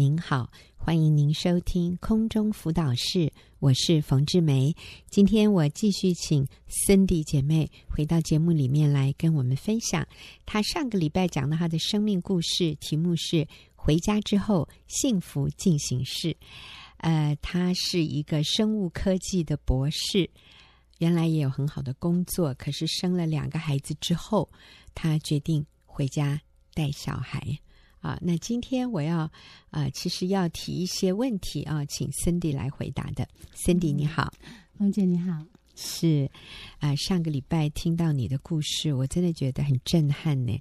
您好，欢迎您收听空中辅导室，我是冯志梅。今天我继续请 Cindy 姐妹回到节目里面来跟我们分享，她上个礼拜讲的她的生命故事，题目是“回家之后幸福进行式”。呃，她是一个生物科技的博士，原来也有很好的工作，可是生了两个孩子之后，她决定回家带小孩。啊，那今天我要啊、呃，其实要提一些问题啊，请 Cindy 来回答的。Cindy 你好，冯姐你好，是啊、呃，上个礼拜听到你的故事，我真的觉得很震撼呢。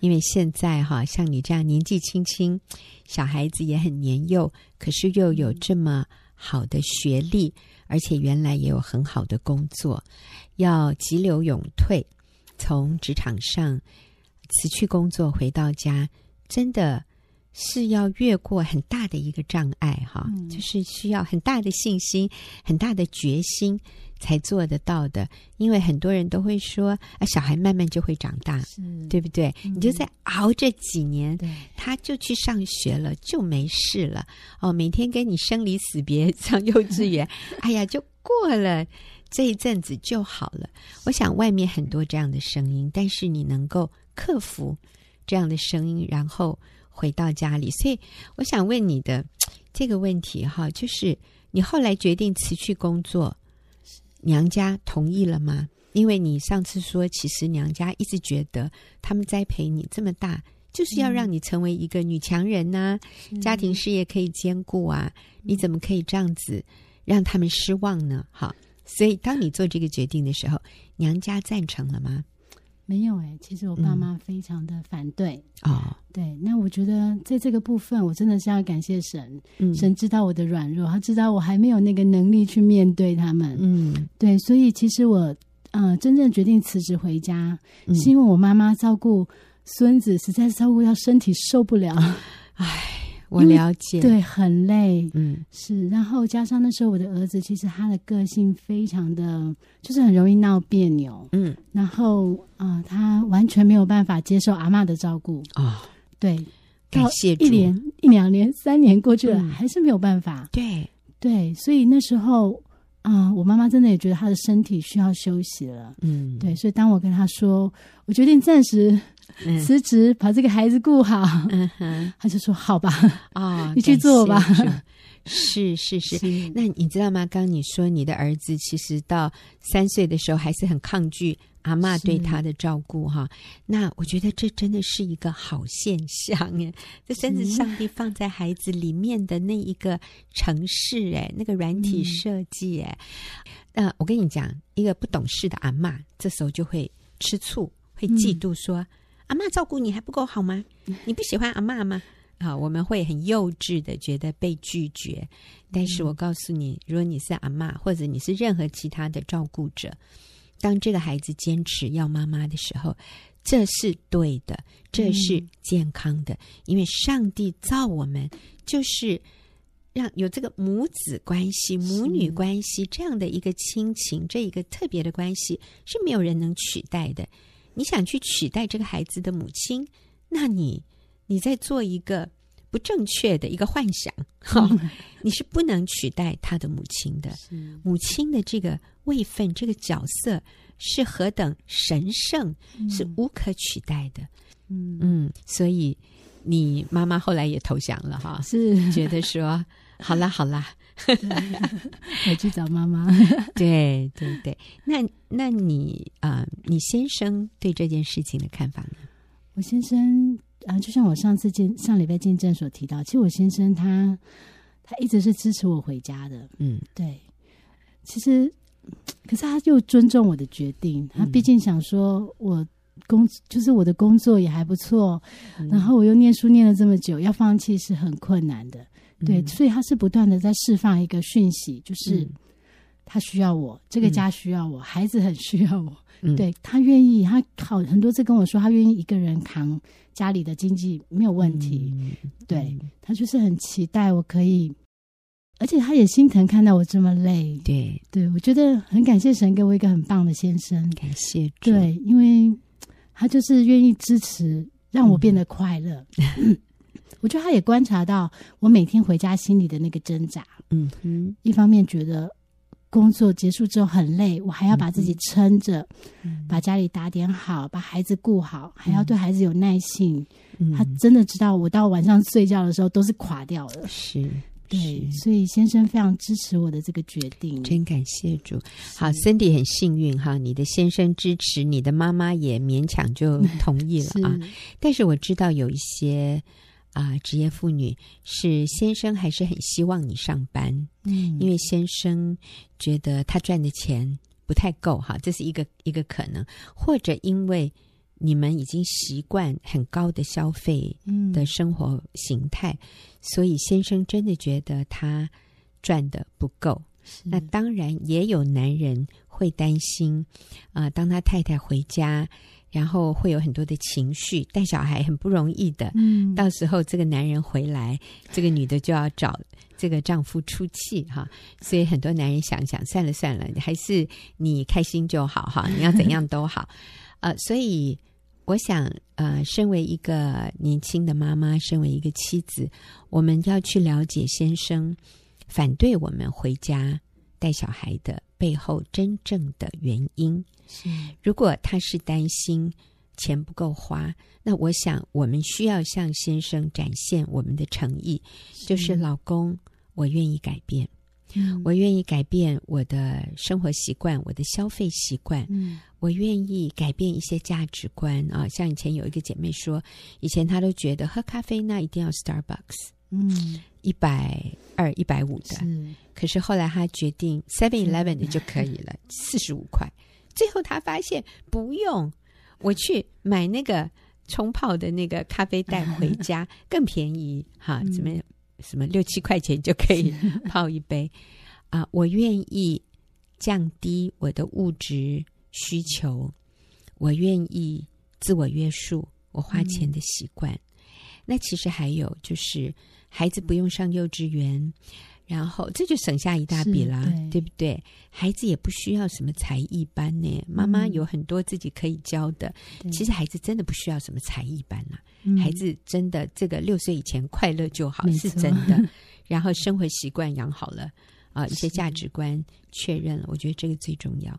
因为现在哈，像你这样年纪轻轻，小孩子也很年幼，可是又有这么好的学历，而且原来也有很好的工作，要急流勇退，从职场上辞去工作回到家。真的是要越过很大的一个障碍哈，嗯、就是需要很大的信心、很大的决心才做得到的。因为很多人都会说啊，小孩慢慢就会长大，对不对？嗯、你就再熬这几年，他就去上学了，就没事了。哦，每天跟你生离死别上幼稚园，哎呀，就过了这一阵子就好了。我想外面很多这样的声音，但是你能够克服。这样的声音，然后回到家里。所以我想问你的 这个问题哈，就是你后来决定辞去工作，娘家同意了吗？因为你上次说，其实娘家一直觉得他们栽培你这么大，就是要让你成为一个女强人呐、啊，嗯、家庭事业可以兼顾啊。你怎么可以这样子让他们失望呢？哈，所以当你做这个决定的时候，娘家赞成了吗？没有哎、欸，其实我爸妈非常的反对啊。对，那我觉得在这个部分，我真的是要感谢神。嗯，神知道我的软弱，他知道我还没有那个能力去面对他们。嗯，对，所以其实我呃真正决定辞职回家，嗯、是因为我妈妈照顾孙子实在是照顾到身体受不了。唉。我了解，对，很累，嗯，是，然后加上那时候我的儿子，其实他的个性非常的，就是很容易闹别扭，嗯，然后啊、呃，他完全没有办法接受阿嬷的照顾啊，哦、对，感谢，一年、一两年、三年过去了，嗯、还是没有办法，对，对，所以那时候啊、呃，我妈妈真的也觉得她的身体需要休息了，嗯，对，所以当我跟她说，我决定暂时。辞职，把这个孩子顾好。嗯哼，他就说：“好吧，啊、哦，你去做吧。”是是是。是 那你知道吗？刚你说你的儿子其实到三岁的时候还是很抗拒阿嬷对他的照顾哈。那我觉得这真的是一个好现象哎。这真是上帝放在孩子里面的那一个城市哎，那个软体设计哎。那、嗯呃、我跟你讲，一个不懂事的阿嬷，这时候就会吃醋，会嫉妒说。嗯阿嬷照顾你还不够好吗？你不喜欢阿嬷吗？啊，我们会很幼稚的觉得被拒绝。但是我告诉你，如果你是阿嬷，或者你是任何其他的照顾者，当这个孩子坚持要妈妈的时候，这是对的，这是健康的。因为上帝造我们就是让有这个母子关系、母女关系这样的一个亲情，这一个特别的关系是没有人能取代的。你想去取代这个孩子的母亲，那你你在做一个不正确的一个幻想，哈、哦，你是不能取代他的母亲的。母亲的这个位分、这个角色是何等神圣，嗯、是无可取代的。嗯嗯，所以你妈妈后来也投降了，哈，是觉得说，好 啦好啦。我去找妈妈。对对对，那那你啊、呃，你先生对这件事情的看法呢？我先生啊、呃，就像我上次见上礼拜见证所提到，其实我先生他他一直是支持我回家的。嗯，对。其实，可是他又尊重我的决定。他毕竟想说，我工就是我的工作也还不错，嗯、然后我又念书念了这么久，要放弃是很困难的。对，所以他是不断的在释放一个讯息，就是他需要我，嗯、这个家需要我，孩子很需要我。嗯、对，他愿意，他好很多次跟我说，他愿意一个人扛家里的经济没有问题。嗯、对，他就是很期待我可以，而且他也心疼看到我这么累。对，对我觉得很感谢神给我一个很棒的先生，感谢。对，因为他就是愿意支持，让我变得快乐。嗯 我觉得他也观察到我每天回家心里的那个挣扎。嗯嗯，一方面觉得工作结束之后很累，我还要把自己撑着，嗯、把家里打点好，把孩子顾好，还要对孩子有耐性。嗯、他真的知道我到晚上睡觉的时候都是垮掉的。是。对，所以先生非常支持我的这个决定，真感谢主。好，Cindy 很幸运哈，你的先生支持，你的妈妈也勉强就同意了啊。是但是我知道有一些啊、呃、职业妇女是先生还是很希望你上班，嗯，因为先生觉得他赚的钱不太够哈，这是一个一个可能，或者因为。你们已经习惯很高的消费的生活形态，嗯、所以先生真的觉得他赚的不够。那当然也有男人会担心，啊、呃，当他太太回家，然后会有很多的情绪，带小孩很不容易的。嗯，到时候这个男人回来，这个女的就要找这个丈夫出气哈。所以很多男人想想，算了算了，还是你开心就好哈，你要怎样都好。呃，所以。我想，呃，身为一个年轻的妈妈，身为一个妻子，我们要去了解先生反对我们回家带小孩的背后真正的原因。是如果他是担心钱不够花，那我想我们需要向先生展现我们的诚意，是就是老公，我愿意改变。嗯、我愿意改变我的生活习惯，我的消费习惯。嗯，我愿意改变一些价值观啊。像以前有一个姐妹说，以前她都觉得喝咖啡那一定要 Starbucks，嗯，一百二、一百五的。是可是后来他决定 Seven Eleven 的就可以了，四十五块。最后他发现不用，我去买那个冲泡的那个咖啡袋回家 更便宜哈？怎么样？什么六七块钱就可以 泡一杯啊！我愿意降低我的物质需求，我愿意自我约束我花钱的习惯。嗯、那其实还有就是，孩子不用上幼稚园。然后这就省下一大笔啦，对，对不对？孩子也不需要什么才艺班呢，妈妈有很多自己可以教的。嗯、其实孩子真的不需要什么才艺班啦，嗯、孩子真的这个六岁以前快乐就好，是真的。然后生活习惯养好了啊、呃，一些价值观确认了，我觉得这个最重要。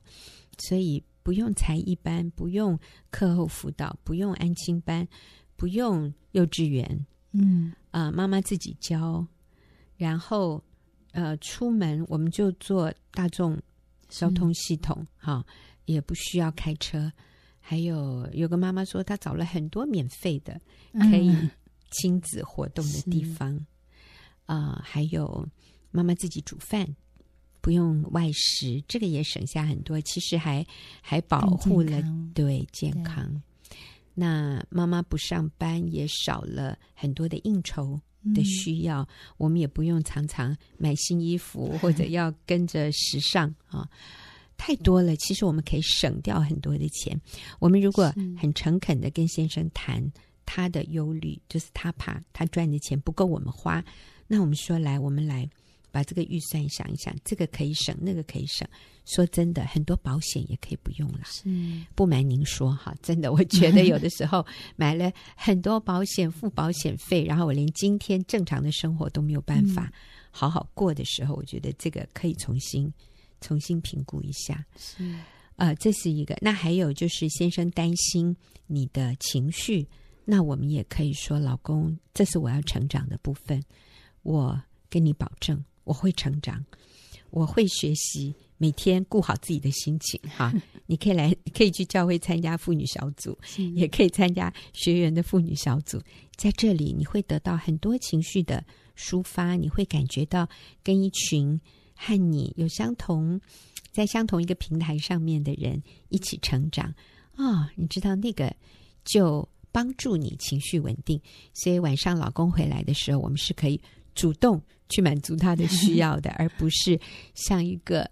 所以不用才艺班，不用课后辅导，不用安亲班，不用幼稚园，嗯啊、呃，妈妈自己教，然后。呃，出门我们就坐大众交通系统，哈也不需要开车。还有有个妈妈说，她找了很多免费的可以亲子活动的地方。啊、嗯呃，还有妈妈自己煮饭，不用外食，这个也省下很多。其实还还保护了健对健康。对那妈妈不上班，也少了很多的应酬。的需要，嗯、我们也不用常常买新衣服，或者要跟着时尚啊，太多了。其实我们可以省掉很多的钱。我们如果很诚恳的跟先生谈他的忧虑，就是他怕他赚的钱不够我们花，那我们说来，我们来。把这个预算想一想，这个可以省，那个可以省。说真的，很多保险也可以不用了。是，不瞒您说哈，真的，我觉得有的时候 买了很多保险，付保险费，然后我连今天正常的生活都没有办法好好过的时候，嗯、我觉得这个可以重新重新评估一下。是，呃，这是一个。那还有就是先生担心你的情绪，那我们也可以说，老公，这是我要成长的部分，我跟你保证。我会成长，我会学习，每天顾好自己的心情。哈，你可以来，可以去教会参加妇女小组，也可以参加学员的妇女小组。在这里，你会得到很多情绪的抒发，你会感觉到跟一群和你有相同，在相同一个平台上面的人一起成长啊、哦！你知道那个就帮助你情绪稳定。所以晚上老公回来的时候，我们是可以主动。去满足他的需要的，而不是像一个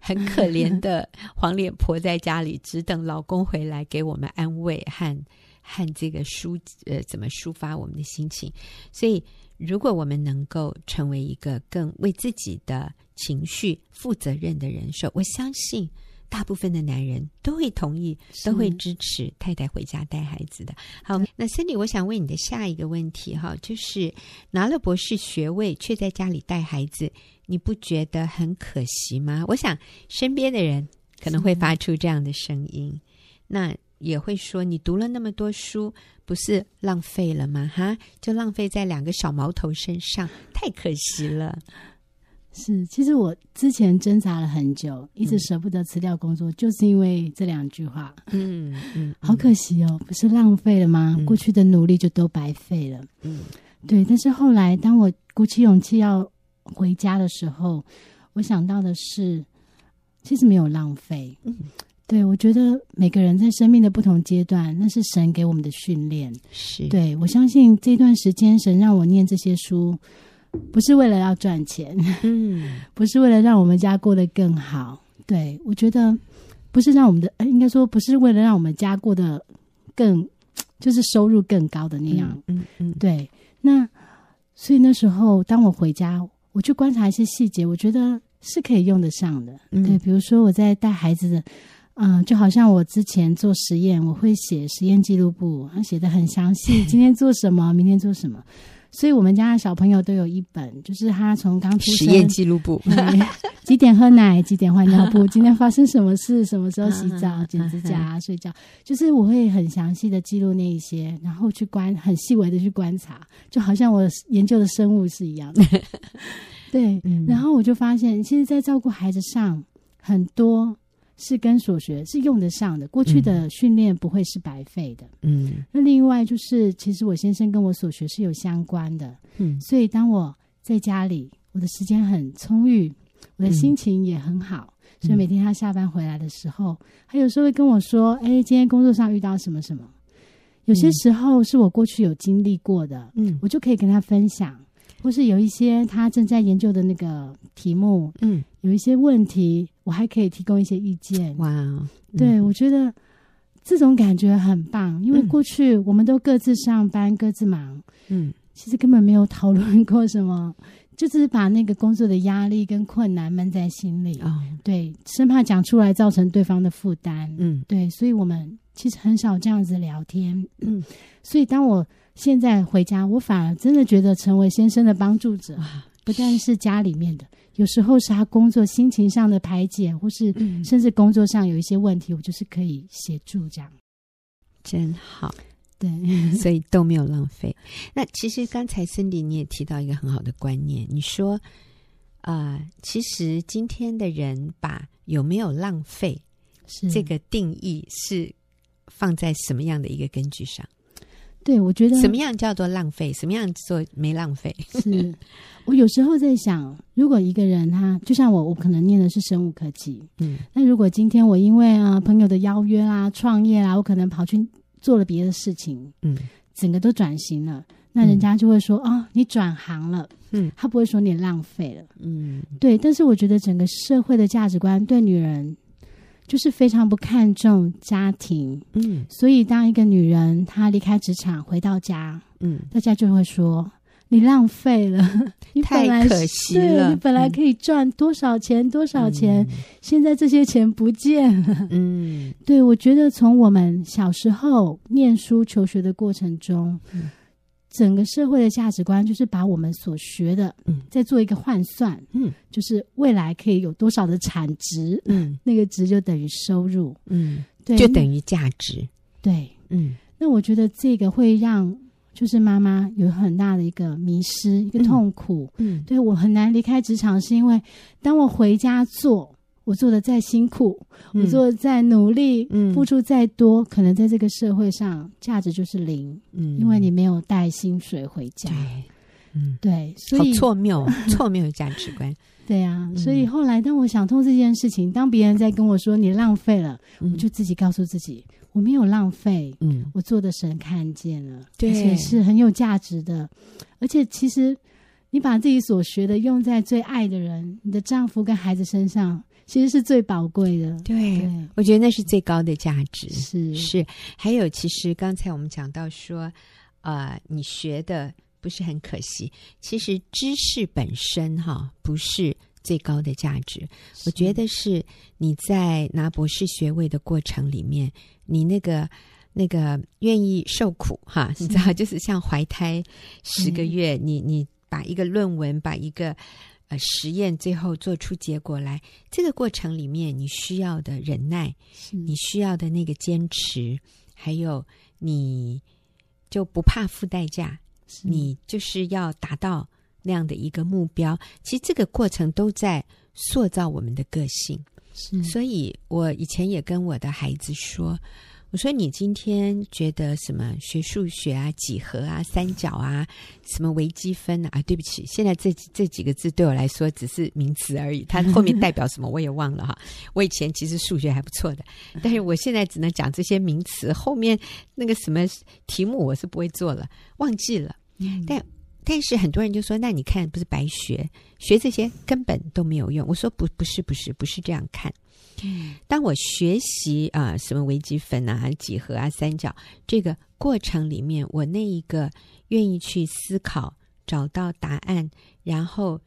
很可怜的黄脸婆在家里，只等老公回来给我们安慰和 和这个抒呃怎么抒发我们的心情。所以，如果我们能够成为一个更为自己的情绪负责任的人，说我相信大部分的男人都会同意，都会支持太太回家带孩子的。好，那 Cindy，我想问你的下一个问题哈，就是拿了博士学位却在家里带孩子，你不觉得很可惜吗？我想身边的人可能会发出这样的声音，那也会说你读了那么多书，不是浪费了吗？哈，就浪费在两个小毛头身上，太可惜了。是，其实我之前挣扎了很久，一直舍不得辞掉工作，嗯、就是因为这两句话。嗯嗯，嗯好可惜哦，不是浪费了吗？嗯、过去的努力就都白费了。嗯，对。但是后来，当我鼓起勇气要回家的时候，我想到的是，其实没有浪费。嗯，对，我觉得每个人在生命的不同阶段，那是神给我们的训练。是，对，我相信这段时间，神让我念这些书。不是为了要赚钱，嗯，不是为了让我们家过得更好。对，我觉得不是让我们的，应该说不是为了让我们家过得更，就是收入更高的那样。嗯嗯，嗯对。那所以那时候，当我回家，我去观察一些细节，我觉得是可以用得上的。嗯、对，比如说我在带孩子的，嗯、呃，就好像我之前做实验，我会写实验记录簿，写的很详细，今天做什么，明天做什么。所以我们家的小朋友都有一本，就是他从刚出生实验记录簿，几点喝奶，几点换尿布，今天发生什么事，什么时候洗澡、剪指甲、睡觉，就是我会很详细的记录那一些，然后去观很细微的去观察，就好像我研究的生物是一样的。对，然后我就发现，其实，在照顾孩子上，很多。是跟所学是用得上的，过去的训练不会是白费的。嗯，那另外就是，其实我先生跟我所学是有相关的。嗯，所以当我在家里，我的时间很充裕，我的心情也很好，嗯、所以每天他下班回来的时候，他有时候会跟我说：“哎，今天工作上遇到什么什么。”有些时候是我过去有经历过的，嗯，我就可以跟他分享。或是有一些他正在研究的那个题目，嗯，有一些问题，我还可以提供一些意见。哇，嗯、对，我觉得这种感觉很棒，因为过去我们都各自上班，各自忙，嗯，其实根本没有讨论过什么，就只是把那个工作的压力跟困难闷在心里，哦，对，生怕讲出来造成对方的负担，嗯，对，所以我们其实很少这样子聊天，嗯，所以当我。现在回家，我反而真的觉得成为先生的帮助者，不但是家里面的，有时候是他工作心情上的排解，或是甚至工作上有一些问题，我就是可以协助这样。真好，对，所以都没有浪费。那其实刚才 Cindy 你也提到一个很好的观念，你说，呃，其实今天的人把有没有浪费是这个定义是放在什么样的一个根据上？对，我觉得什么样叫做浪费？什么样做没浪费？是我有时候在想，如果一个人他就像我，我可能念的是生物科技，嗯，那如果今天我因为啊朋友的邀约啦、创业啦，我可能跑去做了别的事情，嗯，整个都转型了，那人家就会说啊、嗯哦，你转行了，嗯，他不会说你浪费了，嗯，对。但是我觉得整个社会的价值观对女人。就是非常不看重家庭，嗯，所以当一个女人她离开职场回到家，嗯，大家就会说你浪费了，你本来太可惜了，你本来可以赚多少钱、嗯、多少钱，现在这些钱不见了，嗯，对，我觉得从我们小时候念书求学的过程中，嗯。整个社会的价值观就是把我们所学的，嗯，再做一个换算，嗯，就是未来可以有多少的产值，嗯，那个值就等于收入，嗯，对，就等于价值，对，嗯，那我觉得这个会让就是妈妈有很大的一个迷失，一个痛苦，嗯，嗯。对，我很难离开职场，是因为当我回家做。我做的再辛苦，嗯、我做的再努力，嗯、付出再多，可能在这个社会上价值就是零，嗯，因为你没有带薪水回家，对，嗯，对，所以错谬，错谬的价值观，对呀、啊，所以后来当我想通这件事情，当别人在跟我说你浪费了，嗯、我就自己告诉自己，我没有浪费，嗯，我做的神看见了，对，而且是很有价值的，而且其实你把自己所学的用在最爱的人，你的丈夫跟孩子身上。其实是最宝贵的，对，对。我觉得那是最高的价值。是。是，还有，其实刚才我们讲到说，呃，你学的不是很可惜。其实知识本身哈，不是最高的价值。我觉得是你在拿博士学位的过程里面，你那个那个愿意受苦哈，你知道，就是像怀胎十个月，你你把一个论文，把一个呃实验，最后做出结果来，这个过程里面你需要的忍耐，你需要的那个坚持，还有你就不怕付代价，你就是要达到。那样的一个目标，其实这个过程都在塑造我们的个性。所以我以前也跟我的孩子说：“我说你今天觉得什么学数学啊、几何啊、三角啊、什么微积分啊？啊，对不起，现在这这几个字对我来说只是名词而已，它后面代表什么我也忘了哈。我以前其实数学还不错的，但是我现在只能讲这些名词，后面那个什么题目我是不会做了，忘记了。嗯，但。”但是很多人就说：“那你看，不是白学，学这些根本都没有用。”我说：“不，不是，不是，不是这样看。嗯，当我学习啊、呃，什么微积分啊、几何啊、三角这个过程里面，我那一个愿意去思考、找到答案，然后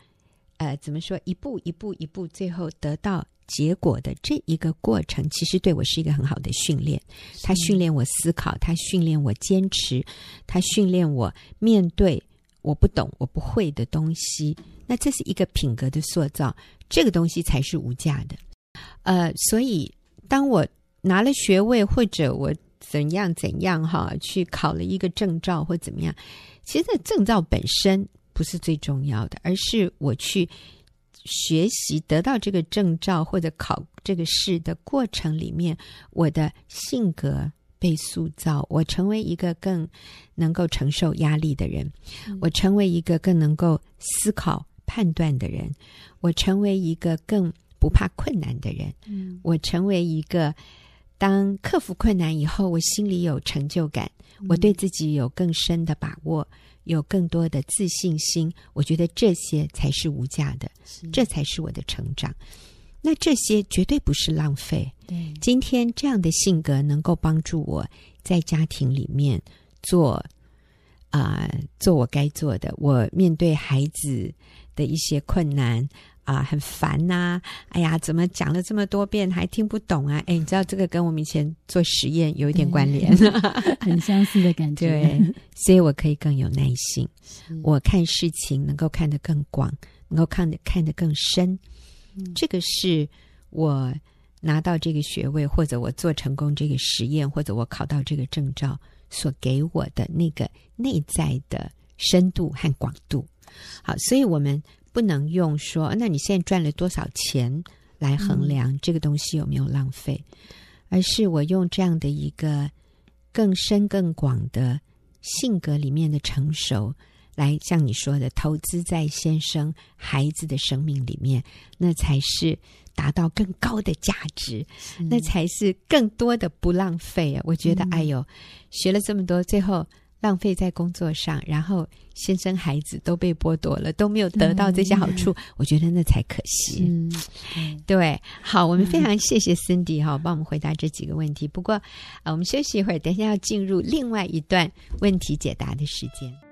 呃，怎么说，一步一步一步，最后得到结果的这一个过程，其实对我是一个很好的训练。它训练我思考，它训练我坚持，它训练我面对。我不懂，我不会的东西，那这是一个品格的塑造，这个东西才是无价的。呃，所以当我拿了学位，或者我怎样怎样哈，去考了一个证照或怎么样，其实这证照本身不是最重要的，而是我去学习得到这个证照或者考这个试的过程里面，我的性格。被塑造，我成为一个更能够承受压力的人，嗯，我成为一个更能够思考判断的人，我成为一个更不怕困难的人，嗯，我成为一个当克服困难以后，我心里有成就感，嗯，我对自己有更深的把握，有更多的自信心，我觉得这些才是无价的，这才是我的成长。那这些绝对不是浪费。对，今天这样的性格能够帮助我在家庭里面做啊、呃，做我该做的。我面对孩子的一些困难啊、呃，很烦呐、啊。哎呀，怎么讲了这么多遍还听不懂啊？哎，你知道这个跟我们以前做实验有一点关联，很相似的感觉。对，所以我可以更有耐心，我看事情能够看得更广，能够看得看得更深。这个是我拿到这个学位，或者我做成功这个实验，或者我考到这个证照所给我的那个内在的深度和广度。好，所以我们不能用说，那你现在赚了多少钱来衡量这个东西有没有浪费，而是我用这样的一个更深更广的性格里面的成熟。来像你说的，投资在先生孩子的生命里面，那才是达到更高的价值，那才是更多的不浪费啊！我觉得，嗯、哎呦，学了这么多，最后浪费在工作上，然后先生孩子都被剥夺了，都没有得到这些好处，我觉得那才可惜。嗯，对，好，我们非常谢谢 Cindy 哈，帮我们回答这几个问题。不过，啊，我们休息一会儿，等一下要进入另外一段问题解答的时间。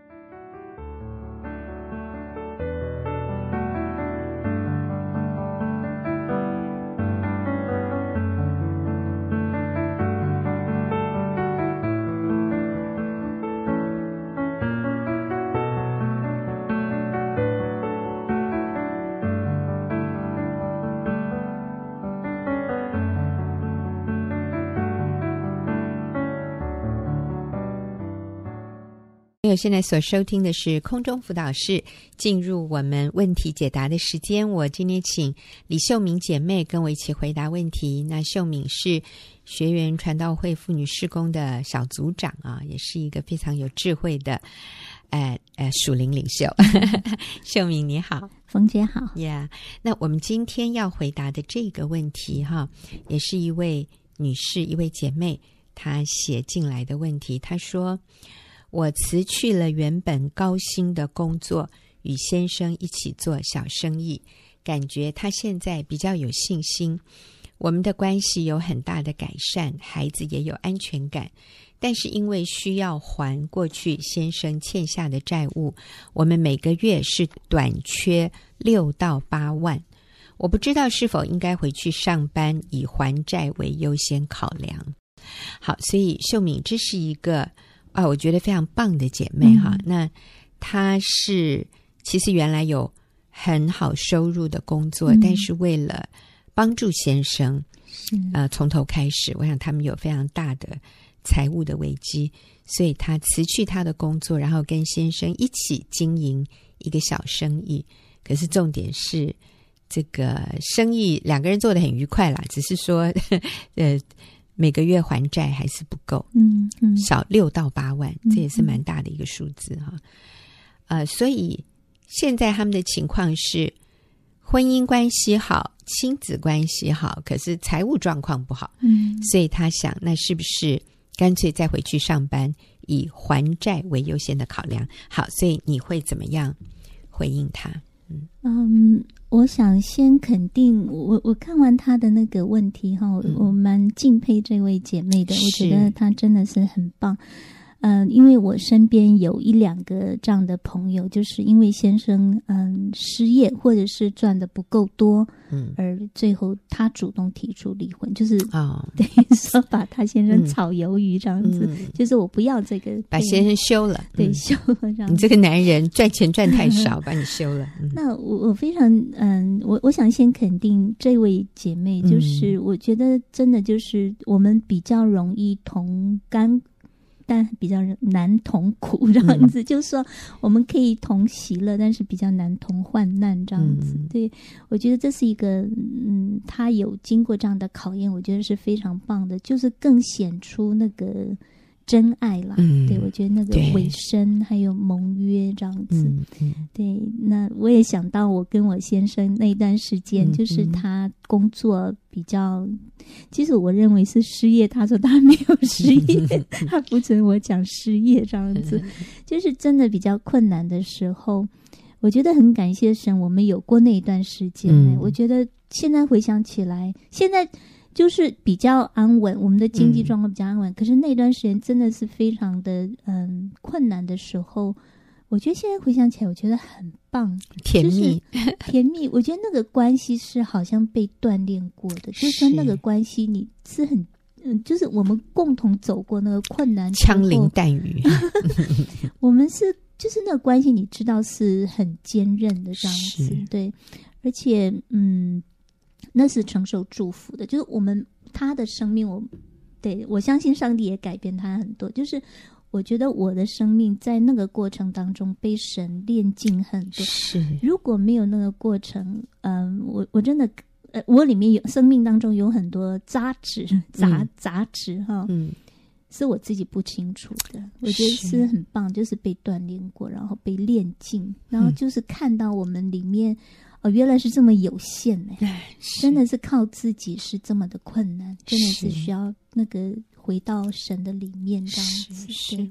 现在所收听的是空中辅导室，进入我们问题解答的时间。我今天请李秀敏姐妹跟我一起回答问题。那秀敏是学员传道会妇女事工的小组长啊，也是一个非常有智慧的，呃呃属灵领袖。秀敏你好，冯姐好呀。Yeah, 那我们今天要回答的这个问题哈，也是一位女士，一位姐妹她写进来的问题，她说。我辞去了原本高薪的工作，与先生一起做小生意，感觉他现在比较有信心，我们的关系有很大的改善，孩子也有安全感。但是因为需要还过去先生欠下的债务，我们每个月是短缺六到八万，我不知道是否应该回去上班，以还债为优先考量。好，所以秀敏这是一个啊，我觉得非常棒的姐妹哈。嗯、那她是其实原来有很好收入的工作，嗯、但是为了帮助先生，是呃，从头开始，我想他们有非常大的财务的危机，所以她辞去她的工作，然后跟先生一起经营一个小生意。可是重点是，这个生意两个人做得很愉快啦，只是说，呃。每个月还债还是不够，嗯嗯，少六到八万，这也是蛮大的一个数字哈。呃，所以现在他们的情况是婚姻关系好，亲子关系好，可是财务状况不好，嗯，所以他想，那是不是干脆再回去上班，以还债为优先的考量？好，所以你会怎么样回应他？嗯嗯。我想先肯定我，我看完他的那个问题哈，嗯、我蛮敬佩这位姐妹的，我觉得她真的是很棒。嗯、呃，因为我身边有一两个这样的朋友，就是因为先生嗯失业或者是赚的不够多，嗯，而最后他主动提出离婚，就是啊，等于说把他先生炒鱿鱼这样子，嗯、就是我不要这个，把先生休了，对，休了这样子。你这个男人赚钱赚太少，把你休了。嗯、那我我非常嗯，我我想先肯定这位姐妹，就是我觉得真的就是我们比较容易同甘。但比较难同苦这样子，嗯、就是说我们可以同喜乐，但是比较难同患难这样子。嗯、对，我觉得这是一个，嗯，他有经过这样的考验，我觉得是非常棒的，就是更显出那个。真爱啦，嗯、对，我觉得那个尾声还有盟约这样子，嗯嗯、对。那我也想到我跟我先生那段时间，嗯、就是他工作比较，嗯、其实我认为是失业，他说他没有失业，嗯、他不准我讲失业这样子，嗯、就是真的比较困难的时候，我觉得很感谢神，我们有过那一段时间。嗯、我觉得现在回想起来，现在。就是比较安稳，我们的经济状况比较安稳。嗯、可是那段时间真的是非常的嗯困难的时候，我觉得现在回想起来，我觉得很棒，甜蜜，甜蜜。我觉得那个关系是好像被锻炼过的，是就是说那个关系你是很嗯，就是我们共同走过那个困难，枪林弹雨。我们是就是那个关系，你知道是很坚韧的这样子，是对，而且嗯。那是承受祝福的，就是我们他的生命我，我对我相信上帝也改变他很多。就是我觉得我的生命在那个过程当中被神炼净很多。是，如果没有那个过程，嗯、呃，我我真的，呃，我里面有生命当中有很多杂质、杂杂质哈，嗯，是我自己不清楚的。我觉得是很棒，就是被锻炼过，然后被炼净，然后就是看到我们里面。哦，原来是这么有限呢！真的是靠自己是这么的困难，真的是需要那个回到神的里面这样子。是，是。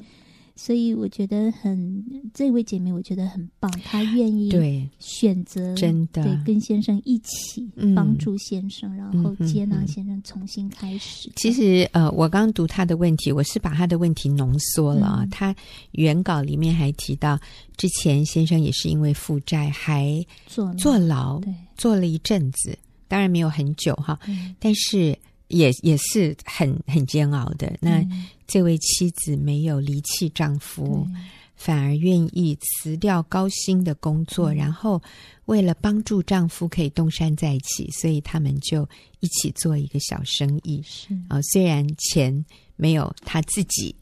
所以我觉得很，这位姐妹我觉得很棒，她愿意对选择真的对跟先生一起帮助先生，嗯、然后接纳先生重新开始。其实呃，我刚读她的问题，我是把她的问题浓缩了啊。她、嗯、原稿里面还提到，之前先生也是因为负债还坐坐牢，对，坐了一阵子，当然没有很久哈，嗯、但是。也也是很很煎熬的。那这位妻子没有离弃丈夫，对反而愿意辞掉高薪的工作，对然后为了帮助丈夫可以东山再起，所以他们就一起做一个小生意。是啊，虽然钱没有他自己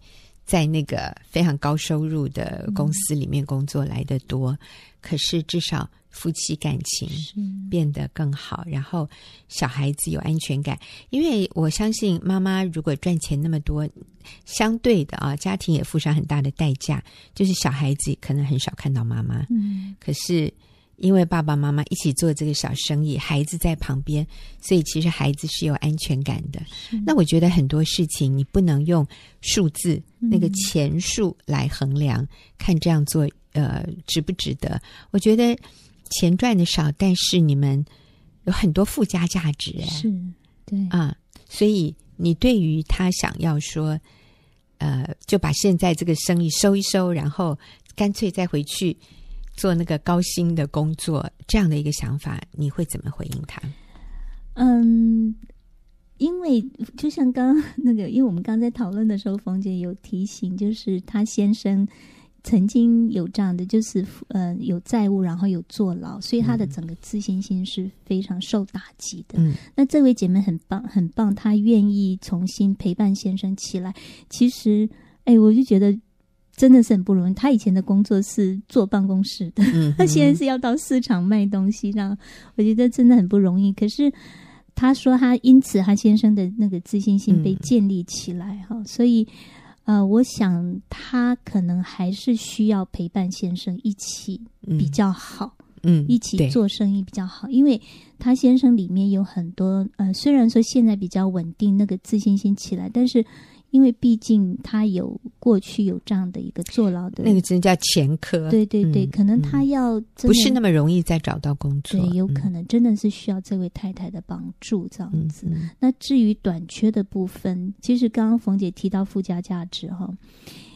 在那个非常高收入的公司里面工作来的多，嗯、可是至少。夫妻感情变得更好，然后小孩子有安全感。因为我相信，妈妈如果赚钱那么多，相对的啊，家庭也付上很大的代价，就是小孩子可能很少看到妈妈。嗯，可是因为爸爸妈妈一起做这个小生意，孩子在旁边，所以其实孩子是有安全感的。那我觉得很多事情你不能用数字、嗯、那个钱数来衡量，看这样做呃值不值得？我觉得。钱赚的少，但是你们有很多附加价值，是，对啊，所以你对于他想要说，呃，就把现在这个生意收一收，然后干脆再回去做那个高薪的工作，这样的一个想法，你会怎么回应他？嗯，因为就像刚刚那个，因为我们刚刚在讨论的时候，冯姐有提醒，就是她先生。曾经有这样的，就是呃有债务，然后有坐牢，所以他的整个自信心是非常受打击的。嗯，那这位姐妹很棒，很棒，她愿意重新陪伴先生起来。其实，哎，我就觉得真的是很不容易。她以前的工作是坐办公室的，嗯，她现在是要到市场卖东西，这样我觉得真的很不容易。可是她说，她因此她先生的那个自信心被建立起来，哈，嗯，所以。呃，我想他可能还是需要陪伴先生一起比较好，嗯，一起做生意比较好，因为他先生里面有很多呃，虽然说现在比较稳定，那个自信心起来，但是。因为毕竟他有过去有这样的一个坐牢的，那个真的叫前科。对对对，嗯、可能他要不是那么容易再找到工作，对，有可能真的是需要这位太太的帮助这样子。那至于短缺的部分，其实刚刚冯姐提到附加价值哈，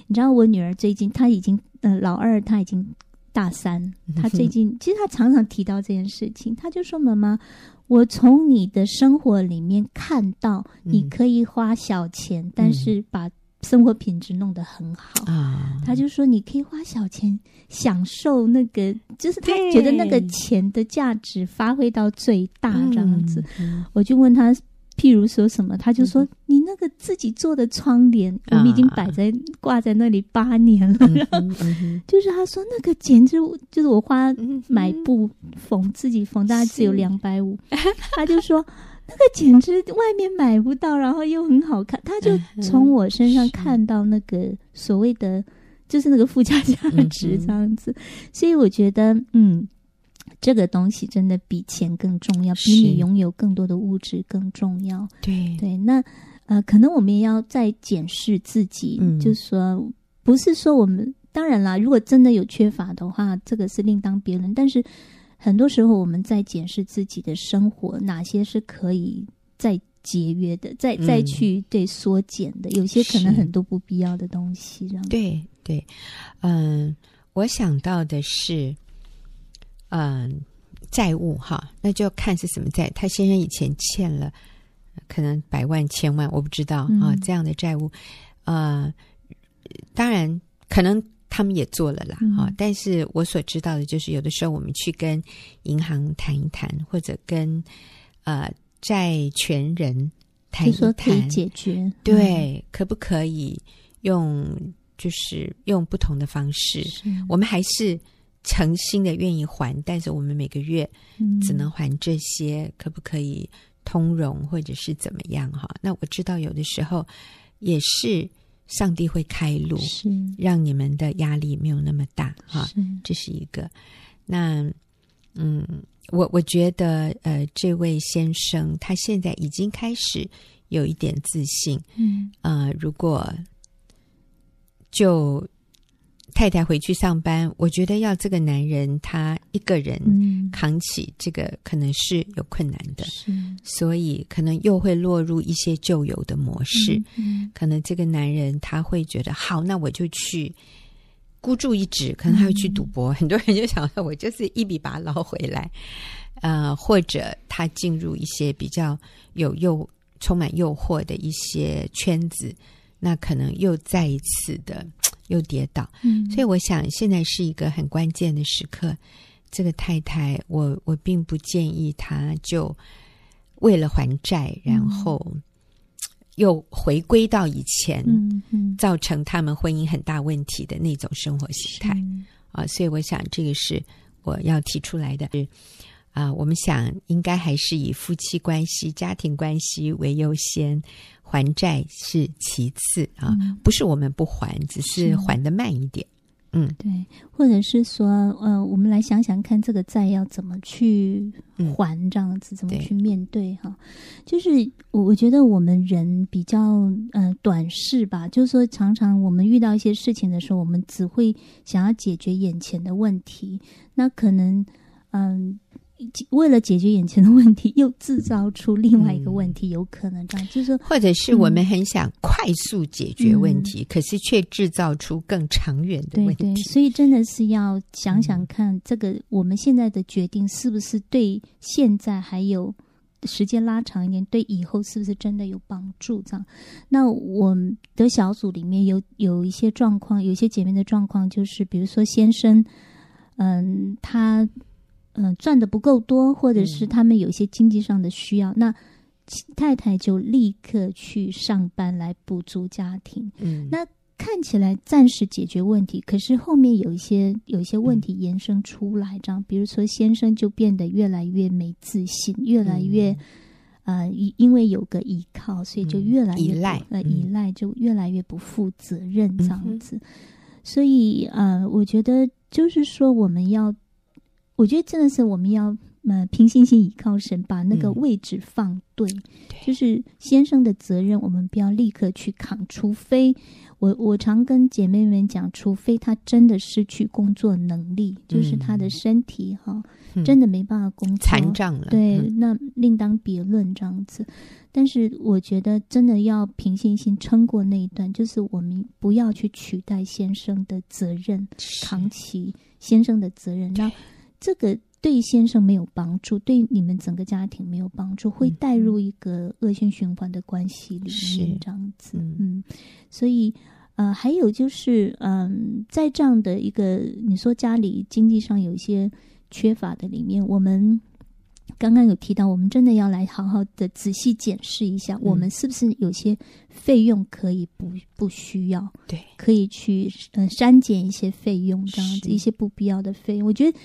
你知道我女儿最近她已经呃老二，她已经大三，她最近其实她常常提到这件事情，她就说妈妈。我从你的生活里面看到，你可以花小钱，嗯、但是把生活品质弄得很好啊。他就说，你可以花小钱享受那个，就是他觉得那个钱的价值发挥到最大这样子。嗯、我就问他。譬如说什么，他就说：“你那个自己做的窗帘，嗯、我们已经摆在挂在那里八年了。嗯”嗯嗯、就是他说那个简直就是我花买布缝自己缝，大概只有两百五。他就说那个简直外面买不到，然后又很好看。他就从我身上看到那个所谓的就是那个附加价值这样子，所以我觉得嗯。这个东西真的比钱更重要，比你拥有更多的物质更重要。对对，那呃，可能我们也要再检视自己，嗯、就是说，不是说我们当然啦，如果真的有缺乏的话，这个是另当别论。但是很多时候我们在检视自己的生活，哪些是可以再节约的，再再去对缩减的，有些可能很多不必要的东西。这样对对，嗯、呃，我想到的是。嗯，债务哈，那就看是什么债。他先生以前欠了可能百万、千万，我不知道、嗯、啊，这样的债务。呃，当然可能他们也做了啦，嗯、啊。但是我所知道的就是，有的时候我们去跟银行谈一谈，或者跟呃债权人谈一谈，解决。对，嗯、可不可以用就是用不同的方式？我们还是。诚心的愿意还，但是我们每个月只能还这些，嗯、可不可以通融或者是怎么样哈？那我知道有的时候也是上帝会开路，是让你们的压力没有那么大哈。是这是一个。那嗯，我我觉得呃，这位先生他现在已经开始有一点自信，嗯呃，如果就。太太回去上班，我觉得要这个男人他一个人扛起这个可能是有困难的，嗯、所以可能又会落入一些旧有的模式。可能这个男人他会觉得好，那我就去孤注一掷，可能他会去赌博。嗯、很多人就想说，我就是一笔把它捞回来，呃，或者他进入一些比较有诱、充满诱惑的一些圈子，那可能又再一次的。又跌倒，嗯，所以我想现在是一个很关键的时刻。这个太太，我我并不建议她就为了还债，然后又回归到以前，嗯嗯，造成他们婚姻很大问题的那种生活形态啊。所以我想这个是我要提出来的。啊，我们想应该还是以夫妻关系、家庭关系为优先。还债是其次啊，嗯、不是我们不还，只是还的慢一点。嗯，对，或者是说，呃，我们来想想看，这个债要怎么去还，这样子、嗯、怎么去面对哈？就是我我觉得我们人比较呃短视吧，就是说常常我们遇到一些事情的时候，我们只会想要解决眼前的问题，那可能嗯。呃为了解决眼前的问题，又制造出另外一个问题，嗯、有可能这样，就是说，或者是我们很想快速解决问题，嗯、可是却制造出更长远的问题。对对，所以真的是要想想看，这个我们现在的决定是不是对现在还有时间拉长一点，对以后是不是真的有帮助？这样，那我们的小组里面有有一些状况，有一些姐妹的状况，就是比如说先生，嗯，他。嗯、呃，赚的不够多，或者是他们有一些经济上的需要，嗯、那太太就立刻去上班来补足家庭。嗯，那看起来暂时解决问题，可是后面有一些有一些问题延伸出来，这样，嗯、比如说先生就变得越来越没自信，越来越、嗯、呃，因为有个依靠，所以就越来越依赖，呃，依赖就越来越不负责任这样子。嗯、所以呃，我觉得就是说我们要。我觉得真的是我们要呃平信心倚靠神，把那个位置放对，就是先生的责任，我们不要立刻去扛，除非我我常跟姐妹们讲，除非他真的失去工作能力，嗯、就是他的身体哈、嗯、真的没办法工作，残障了，对，嗯、那另当别论这样子。但是我觉得真的要平信心撑过那一段，就是我们不要去取代先生的责任，扛起先生的责任，让。这个对先生没有帮助，对你们整个家庭没有帮助，会带入一个恶性循环的关系里面，这样子。嗯，嗯，所以呃，还有就是，嗯、呃，在这样的一个你说家里经济上有一些缺乏的里面，我们刚刚有提到，我们真的要来好好的仔细检视一下，嗯、我们是不是有些费用可以不不需要？对，可以去呃删减一些费用，这样子一些不必要的费用，我觉得。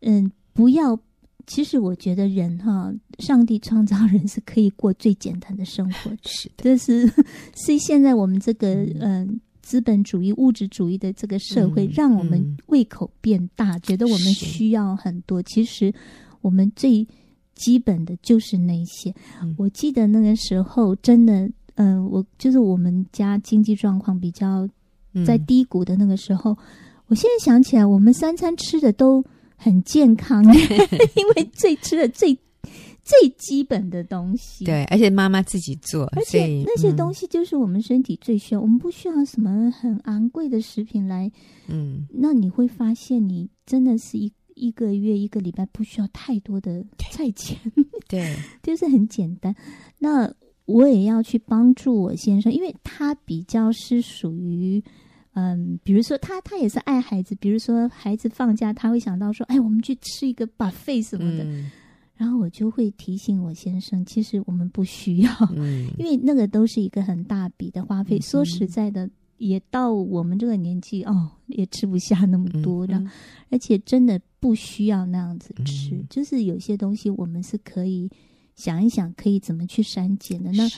嗯，不要。其实我觉得人哈，上帝创造人是可以过最简单的生活的。是的，这是 是现在我们这个嗯资本主义、物质主义的这个社会，嗯、让我们胃口变大，嗯、觉得我们需要很多。其实我们最基本的就是那些。嗯、我记得那个时候，真的，嗯，我就是我们家经济状况比较在低谷的那个时候。嗯、我现在想起来，我们三餐吃的都。很健康，因为最吃的最最基本的东西，对，而且妈妈自己做，而且那些东西就是我们身体最需要，嗯、我们不需要什么很昂贵的食品来，嗯，那你会发现，你真的是一一个月一个礼拜不需要太多的菜钱，对，就是很简单。那我也要去帮助我先生，因为他比较是属于。嗯，比如说他他也是爱孩子，比如说孩子放假，他会想到说，哎，我们去吃一个 buffet 什么的，嗯、然后我就会提醒我先生，其实我们不需要，嗯、因为那个都是一个很大笔的花费。嗯、说实在的，也到我们这个年纪哦，也吃不下那么多，的、嗯，而且真的不需要那样子吃，嗯、就是有些东西我们是可以想一想，可以怎么去删减的。那。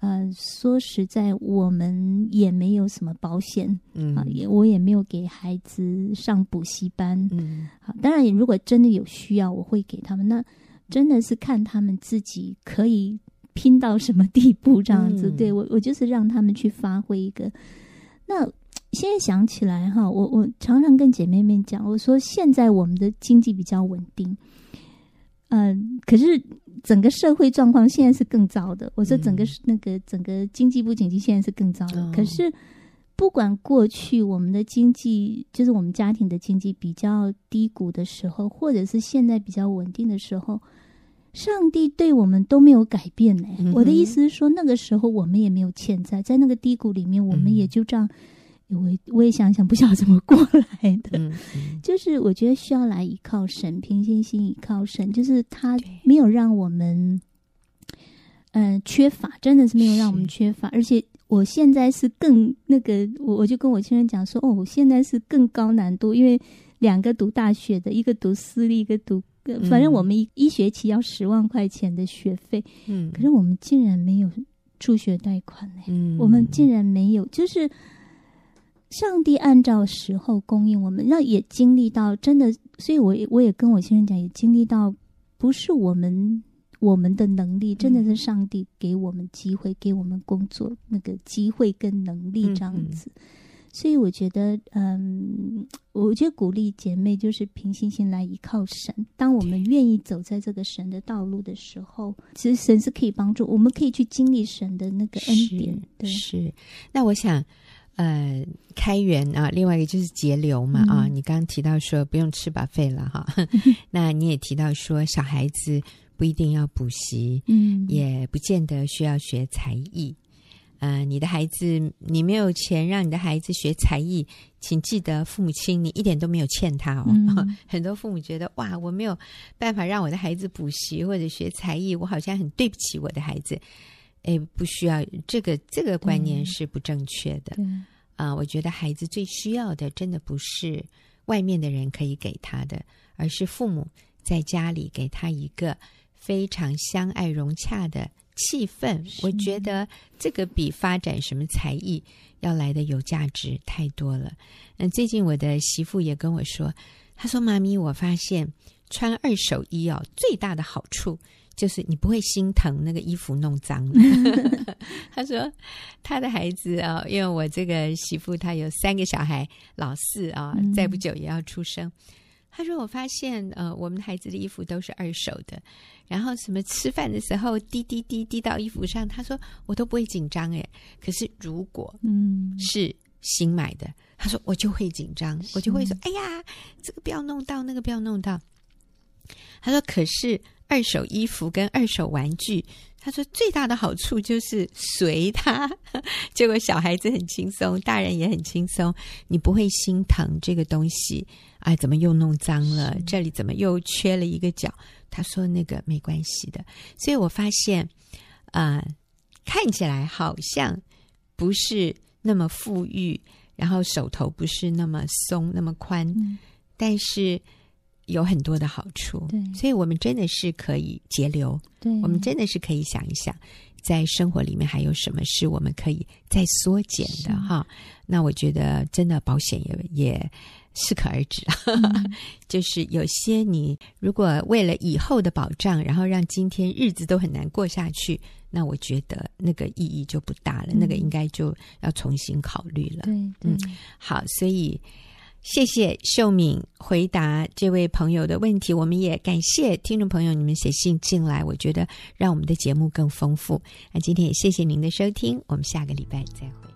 呃，说实在，我们也没有什么保险，嗯，啊，也我也没有给孩子上补习班，嗯，好，当然，如果真的有需要，我会给他们。那真的是看他们自己可以拼到什么地步，这样子。嗯、对我，我就是让他们去发挥一个。那现在想起来哈，我我常常跟姐妹们讲，我说现在我们的经济比较稳定，嗯、呃，可是。整个社会状况现在是更糟的。我说整个那个整个经济不景气，现在是更糟的。嗯、可是不管过去我们的经济，就是我们家庭的经济比较低谷的时候，或者是现在比较稳定的时候，上帝对我们都没有改变呢。嗯、我的意思是说，那个时候我们也没有欠债，在那个低谷里面，我们也就这样。我我也想想，不晓得怎么过来的。嗯嗯、就是我觉得需要来依靠神，平心心依靠神，就是他没有让我们，嗯、呃，缺乏，真的是没有让我们缺乏。而且我现在是更那个，我我就跟我亲人讲说，哦，我现在是更高难度，因为两个读大学的，一个读私立，一个读，反正我们一一学期要十万块钱的学费。嗯，可是我们竟然没有助学贷款呢。嗯，我们竟然没有，就是。上帝按照时候供应我们，那也经历到真的，所以我也我也跟我先生讲，也经历到不是我们我们的能力，真的是上帝给我们机会，给我们工作那个机会跟能力这样子。嗯嗯，所以我觉得，嗯，我觉得鼓励姐妹就是凭信心来依靠神。当我们愿意走在这个神的道路的时候，其实神是可以帮助，我们可以去经历神的那个恩典。是对，是。那我想，呃，开源啊，另外一个就是节流嘛，嗯、啊，你刚刚提到说不用吃 buffet 了哈，那你也提到说小孩子不一定要补习，嗯，也不见得需要学才艺。呃，你的孩子，你没有钱让你的孩子学才艺，请记得父母亲，你一点都没有欠他哦。嗯、很多父母觉得，哇，我没有办法让我的孩子补习或者学才艺，我好像很对不起我的孩子。诶，不需要这个，这个观念是不正确的。啊、呃，我觉得孩子最需要的，真的不是外面的人可以给他的，而是父母在家里给他一个非常相爱融洽的。气氛，我觉得这个比发展什么才艺要来的有价值太多了。嗯，最近我的媳妇也跟我说，她说：“妈咪，我发现穿二手衣哦，最大的好处就是你不会心疼那个衣服弄脏了。”他说：“他的孩子啊，因为我这个媳妇她有三个小孩，老四啊，再不久也要出生。”他说：“我发现，呃，我们孩子的衣服都是二手的，然后什么吃饭的时候滴滴滴滴到衣服上，他说我都不会紧张诶。可是如果嗯是新买的，他说我就会紧张，我就会说，哎呀，这个不要弄到，那个不要弄到。他说，可是二手衣服跟二手玩具。”他说：“最大的好处就是随他，结果小孩子很轻松，大人也很轻松，你不会心疼这个东西，哎，怎么又弄脏了？这里怎么又缺了一个角？”他说：“那个没关系的。”所以我发现，啊、呃，看起来好像不是那么富裕，然后手头不是那么松、那么宽，嗯、但是。有很多的好处，对，所以我们真的是可以节流，对，我们真的是可以想一想，在生活里面还有什么是我们可以再缩减的哈。那我觉得真的保险也也适可而止，嗯、就是有些你如果为了以后的保障，然后让今天日子都很难过下去，那我觉得那个意义就不大了，嗯、那个应该就要重新考虑了。对，对。嗯，好，所以。谢谢秀敏回答这位朋友的问题，我们也感谢听众朋友你们写信进来，我觉得让我们的节目更丰富。那今天也谢谢您的收听，我们下个礼拜再会。